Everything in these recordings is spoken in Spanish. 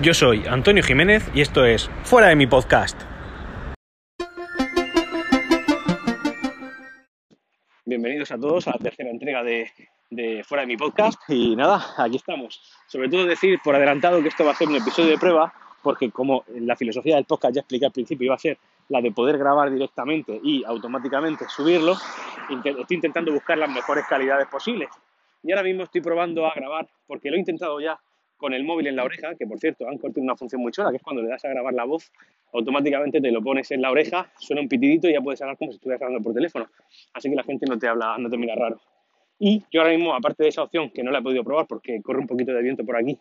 Yo soy Antonio Jiménez y esto es Fuera de mi podcast. Bienvenidos a todos a la tercera entrega de, de Fuera de mi podcast y nada, aquí estamos. Sobre todo decir por adelantado que esto va a ser un episodio de prueba porque como la filosofía del podcast ya expliqué al principio iba a ser la de poder grabar directamente y automáticamente subirlo, estoy intentando buscar las mejores calidades posibles. Y ahora mismo estoy probando a grabar, porque lo he intentado ya con el móvil en la oreja, que por cierto, han tiene una función muy chula, que es cuando le das a grabar la voz, automáticamente te lo pones en la oreja, suena un pitidito y ya puedes hablar como si estuvieras grabando por teléfono. Así que la gente no te habla, no te mira raro. Y yo ahora mismo, aparte de esa opción, que no la he podido probar porque corre un poquito de viento por aquí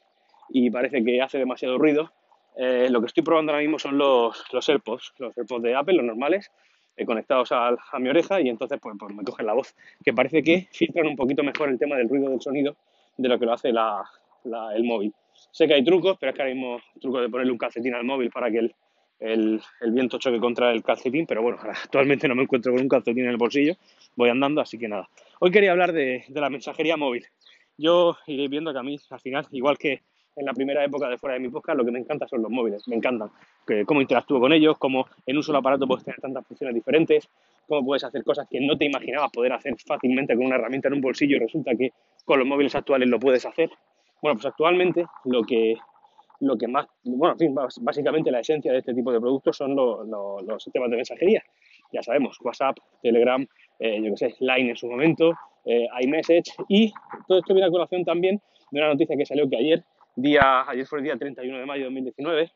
y parece que hace demasiado ruido, eh, lo que estoy probando ahora mismo son los, los AirPods, los AirPods de Apple, los normales, eh, conectados a, a, mi oreja y entonces pues, pues, me cogen la voz, que parece que filtran un poquito mejor el tema del ruido del sonido de lo que lo hace la, la, el móvil. Sé que hay trucos, pero es que ahora mismo truco de ponerle un calcetín al móvil para que el, el, el, viento choque contra el calcetín, pero bueno, actualmente no me encuentro con un calcetín en el bolsillo, voy andando, así que nada. Hoy quería hablar de, de la mensajería móvil. Yo iré viendo que a mí, al final, igual que en la primera época de fuera de mi podcast, lo que me encanta son los móviles, me encantan. Que, cómo interactúo con ellos, cómo en un solo aparato puedes tener tantas funciones diferentes, cómo puedes hacer cosas que no te imaginabas poder hacer fácilmente con una herramienta en un bolsillo y resulta que con los móviles actuales lo puedes hacer. Bueno, pues actualmente lo que, lo que más, bueno, en fin, básicamente la esencia de este tipo de productos son los, los, los sistemas de mensajería. Ya sabemos, WhatsApp, Telegram, eh, yo qué sé, Line en su momento, eh, iMessage y todo esto viene a colación también de una noticia que salió que ayer día, ayer fue el día 31 de mayo de 2019,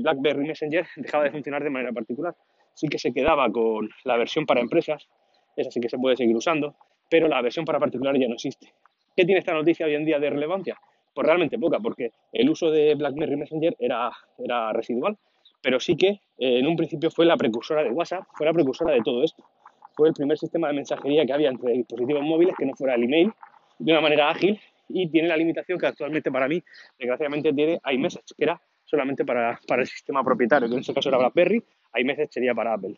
BlackBerry Messenger dejaba de funcionar de manera particular. Sí que se quedaba con la versión para empresas, esa sí que se puede seguir usando, pero la versión para particulares ya no existe. ¿Qué tiene esta noticia hoy en día de relevancia? Pues realmente poca, porque el uso de BlackBerry Messenger era, era residual, pero sí que eh, en un principio fue la precursora de WhatsApp, fue la precursora de todo esto. Fue el primer sistema de mensajería que había entre dispositivos móviles que no fuera el email, de una manera ágil y tiene la limitación que actualmente para mí, desgraciadamente, tiene iMessage, que era solamente para, para el sistema propietario, que en este caso era BlackBerry, iMessage sería para Apple.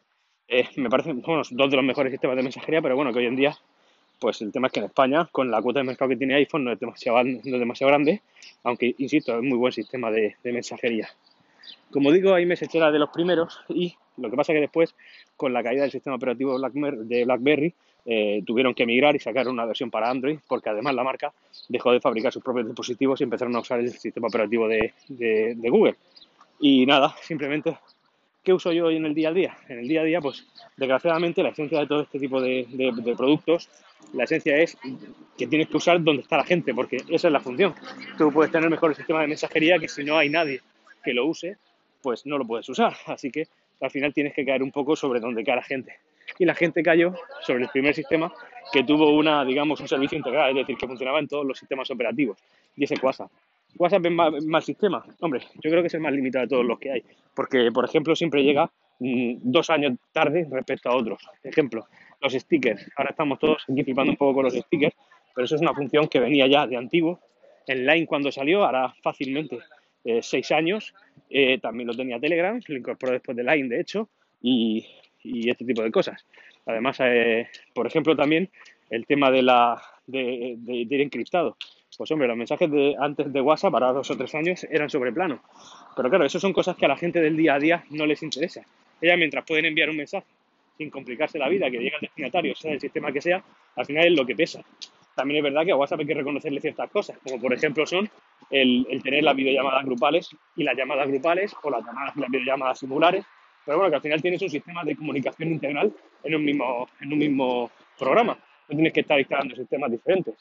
Eh, me parecen bueno, dos de los mejores sistemas de mensajería, pero bueno, que hoy en día, pues el tema es que en España, con la cuota de mercado que tiene iPhone, no es demasiado, no es demasiado grande, aunque, insisto, es muy buen sistema de, de mensajería. Como digo, iMessage era de los primeros y lo que pasa que después, con la caída del sistema operativo de BlackBerry, eh, tuvieron que migrar y sacar una versión para Android, porque además la marca dejó de fabricar sus propios dispositivos y empezaron a usar el sistema operativo de, de, de Google. Y nada, simplemente, ¿qué uso yo hoy en el día a día? En el día a día, pues desgraciadamente la esencia de todo este tipo de, de, de, productos, la esencia es que tienes que usar donde está la gente, porque esa es la función. Tú puedes tener mejor el sistema de mensajería que si no hay nadie que lo use, pues no lo puedes usar. Así que al final tienes que caer un poco sobre donde cae la gente y la gente cayó sobre el primer sistema que tuvo una, digamos, un servicio integral, es decir, que funcionaba en todos los sistemas operativos, y ese WhatsApp. ¿WhatsApp es mal, mal sistema? Hombre, yo creo que es el más limitado de todos los que hay, porque, por ejemplo, siempre llega mmm, dos años tarde respecto a otros. Ejemplo, los stickers. Ahora estamos todos aquí flipando un poco con los stickers, pero eso es una función que venía ya de antiguo. En Line cuando salió, hará fácilmente eh, seis años, eh, también lo tenía Telegram, lo incorporó después de Line, de hecho, y y este tipo de cosas. Además, eh, por ejemplo, también el tema de, la, de, de, de, ir encriptado. Pues hombre, los mensajes de antes de WhatsApp, para dos o tres años, eran sobre plano. Pero claro, eso son cosas que a la gente del día a día no les interesa. Ellas, mientras pueden enviar un mensaje sin complicarse la vida, que llegue al destinatario, sea el sistema que sea, al final es lo que pesa. También es verdad que a WhatsApp hay que reconocerle ciertas cosas, como por ejemplo son el, el tener las videollamadas grupales y las llamadas grupales o las llamadas las videollamadas singulares, pero bueno, que al final tienes un sistema de comunicación integral en un mismo, en un mismo programa. No tienes que estar instalando sistemas diferentes.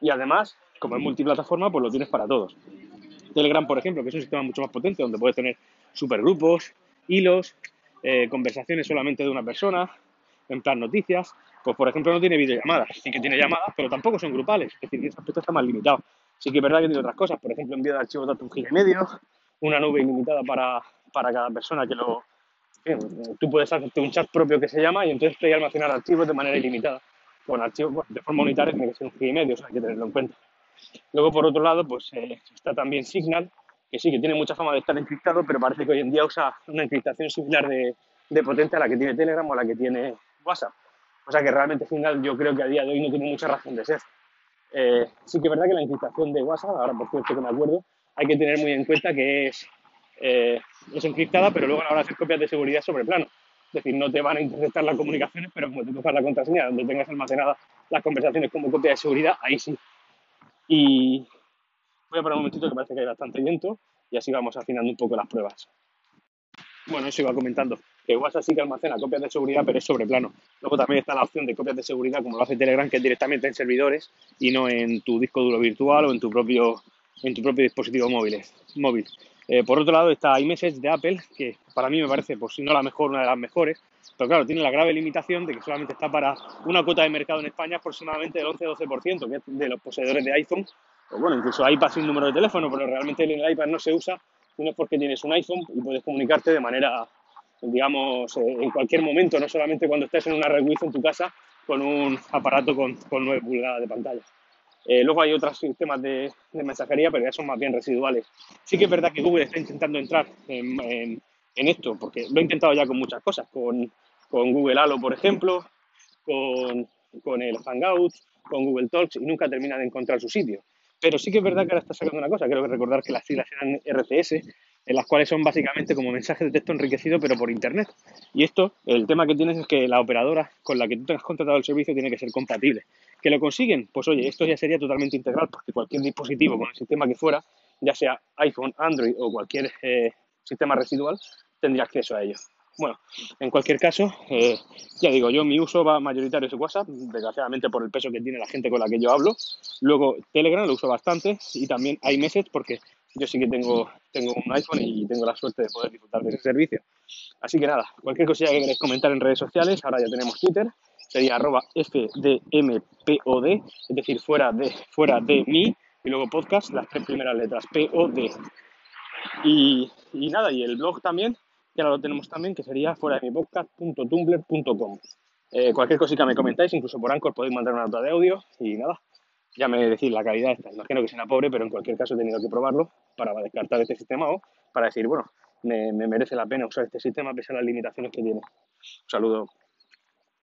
Y además, como es multiplataforma, pues lo tienes para todos. Telegram, por ejemplo, que es un sistema mucho más potente, donde puedes tener supergrupos, hilos, eh, conversaciones solamente de una persona, en plan noticias, pues por ejemplo no tiene videollamadas, sí que tiene llamadas, pero tampoco son grupales, es decir, ese aspecto está más limitado. Sí que es verdad que tiene otras cosas, por ejemplo envío de archivos de un giga y medio, una nube ilimitada para, para cada persona que lo... tú puedes hacerte un chat propio que se llama y entonces te almacenar archivos de manera ilimitada. Con archivos bueno, de forma unitaria tiene que ser un giga y medio, o sea, hay que tenerlo en cuenta. Luego, por otro lado, pues eh, está también Signal, que sí, que tiene mucha fama de estar encriptado, pero parece que hoy en día usa una encriptación similar de, de potente a la que tiene Telegram o a la que tiene WhatsApp. O sea que realmente Signal yo creo que a día de hoy no tiene mucha razón de ser. Eh, sí que es verdad que la encriptación de WhatsApp, ahora por cierto que me acuerdo, hay que tener muy en cuenta que es, eh, es encriptada, pero luego a la hora de hacer copias de seguridad sobre plano. Es decir, no te van a interceptar las comunicaciones, pero como te cojas la contraseña donde tengas almacenadas las conversaciones como copia de seguridad, ahí sí. Y voy a parar un momentito que parece que hay bastante viento y así vamos afinando un poco las pruebas. Bueno, eso iba comentando, que WhatsApp sí que almacena copias de seguridad, pero es sobre plano. Luego también está la opción de copias de seguridad, como lo hace Telegram, que es directamente en servidores y no en tu disco duro virtual o en tu propio, en tu propio dispositivo móvil. móvil. Eh, por otro lado está iMessage de Apple, que para mí me parece, pues si no la mejor, una de las mejores, pero claro, tiene la grave limitación de que solamente está para una cuota de mercado en España aproximadamente del 11-12%, que es de los poseedores de iPhone, o bueno, incluso iPad sin número de teléfono, pero realmente el iPad no se usa, sino porque tienes un iPhone y puedes comunicarte de manera, digamos, eh, en cualquier momento, no solamente cuando estés en una red Wi-Fi en tu casa con un aparato con, con 9 pulgadas de pantalla. Eh, luego hay otros sistemas de, mensajería, pero ya son más bien residuales. Sí que es verdad que Google está intentando entrar en, esto, porque lo he intentado ya con muchas cosas, con, Google Halo, por ejemplo, con, el Hangout, con Google Talks, y nunca termina de encontrar su sitio. Pero sí que es verdad que ahora está sacando una cosa, creo que recordar que las siglas eran RCS, en las cuales son básicamente como mensajes de texto enriquecido, pero por Internet. Y esto, el tema que tienes es que la operadora con la que tú tengas contratado el servicio tiene que ser compatible. ¿Que lo consiguen? Pues oye, esto ya sería totalmente integral porque cualquier dispositivo con el sistema que fuera, ya sea iPhone, Android o cualquier eh, sistema residual, tendría acceso a ello. Bueno, en cualquier caso, eh, ya digo, yo mi uso va mayoritario es WhatsApp, desgraciadamente por el peso que tiene la gente con la que yo hablo. Luego Telegram lo uso bastante y también iMessage porque yo sí que tengo, tengo un iPhone y tengo la suerte de poder disfrutar de ese servicio. Así que nada, cualquier cosilla que queráis comentar en redes sociales, ahora ya tenemos Twitter, sería arroba FDMPOD, es decir, fuera de, fuera de mí, y luego podcast, las tres primeras letras, POD. Y, y nada, y el blog también, que ahora lo tenemos también, que sería fuera de mi podcast.tumblr.com. Eh, cualquier cosita me comentáis, incluso por Anchor podéis mandar una nota de audio y nada, ya me decís la calidad esta, imagino que será pobre, pero en cualquier caso he tenido que probarlo para descartar este sistema o para decir, bueno, me, me merece la pena usar este sistema a pesar de las limitaciones que tiene. Un saludo.